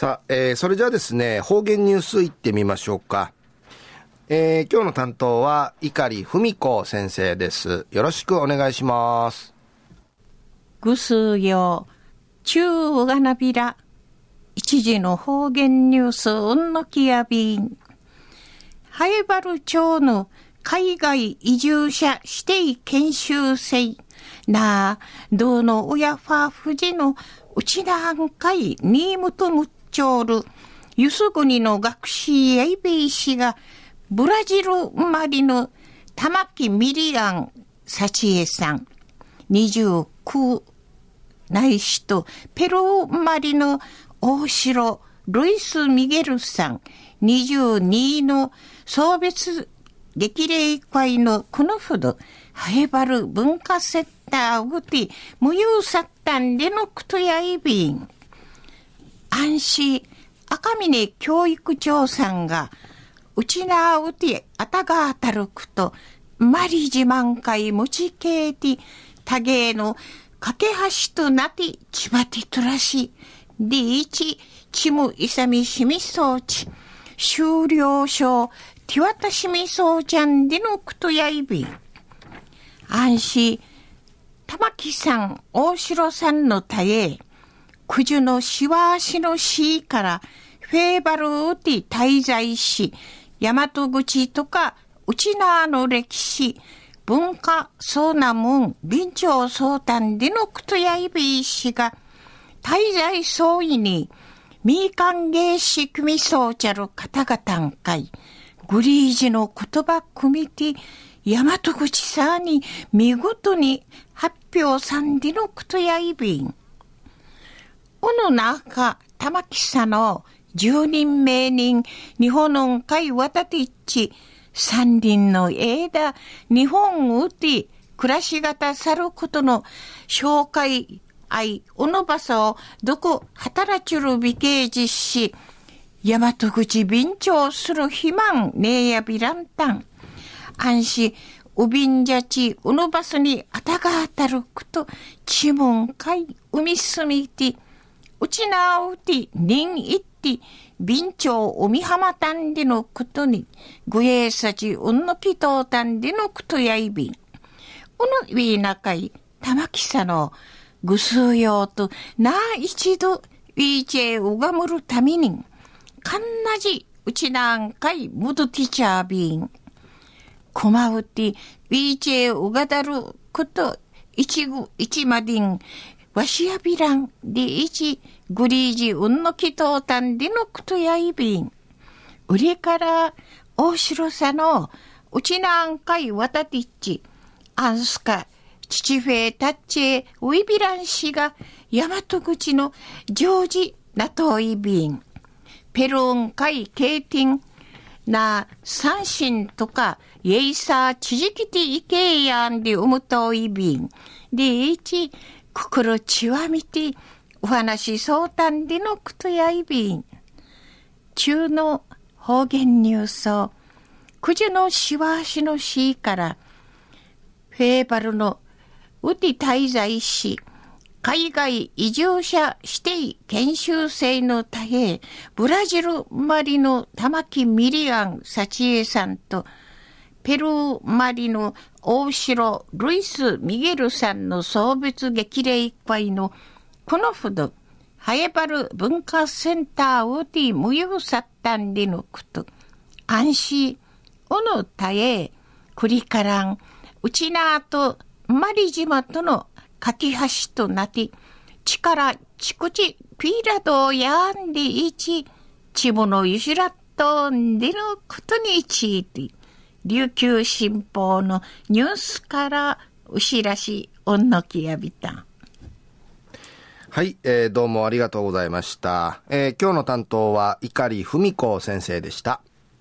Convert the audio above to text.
さあ、えー、それじゃあですね、方言ニュースいってみましょうか。えー、今日の担当は、碇文子先生です。よろしくお願いします。ぐすよ、中うがなびら、一時の方言ニュース、うんのきやびん。ハエバル町の海外移住者指定研修生、なあ、どの親ファーフジのうちなんかいニームとむっちょる、ゆすぐにの学士やいべいしが、ブラジル生まれの玉木ミリアン幸恵さん、29ないしと、ペルー生まれの大城ルイス・ミゲルさん、22の送別激励会のこのほど、ハエバル文化セッターうて、無有さったんでのくとやいびん。安心、赤峰教育長さんが、うちなうてあたがたるくと、まり自慢会持ちけいて、たげの架け橋となてちばてとらし、でいち、ちむいさみしみそうち、終了書、手渡しみそうちゃんでのくとやいび。安心、玉木さん、大城さんのたえ、九十のしわしのしから、フェーバルウティ滞在し、大和口とか、うちなの歴史、文化、そうなもん、臨長相談でのくとやいびいしが、滞在総意に、民間芸師組そうちゃる方々んかい、グリージの言葉組みて、大和口さに見事に発表さんでのくとやいびん。おの中、玉木さんの十人名人、日本の会渡てっち、三輪の枝、日本うて、暮らし方さることの紹介愛、おのばさをどこ働ちる美形実施、大和口便長する肥満、ねえやびらんたん。安心、うびんじゃち、うのばすにあたがあたるくと、ちもんかい、うみすみて、うちなうて、にんいって、便長おみはまたんでのことに、ぐえさちうんのぴとうたんでのことやいびん。うのびなかい、たまきさの、ぐすうようと、なあ一度、ウィーチェうがむるために、かんなじ、うちなんかい、むどティチャービン。こまうて、ウィーチェうがだること、一ぐ、一までん、わしやびらん、でいち、グリージうんのきとうたんでのくとやいびん。うりから、大城さの、うちなんかいわたてっち、あんすか、父フェータッチェウィビラン氏が大和口のジョージナトイビン、ペルーン海ケーティン、な三神とかイエイサーチジキティイケイヤンでウムトイビン、でいち、心ちわみて、お話相談でのくとやいびん。中の方言ニュースを、九時のしわしのしから、フェーバルのうて滞在し、海外移住者指定研修生の多平、ブラジル生まれの玉木ミリアン幸恵さんと、ペルー生まれの大城ルイス・ミゲルさんの送別激励会のこのほど、ハエバル文化センターウティ無用サッタンでのこと、安心、おのたえ、クリカラン、うちなあとマリ島との架け橋となって、力、ちくち、ピーラドやんでいち、ちものゆしらっとんでのことについて、琉球新報のニュースからうしらしおんのきやびた。はい、えー、どうもありがとうございました。えー、今日の担当は碇文子先生でした。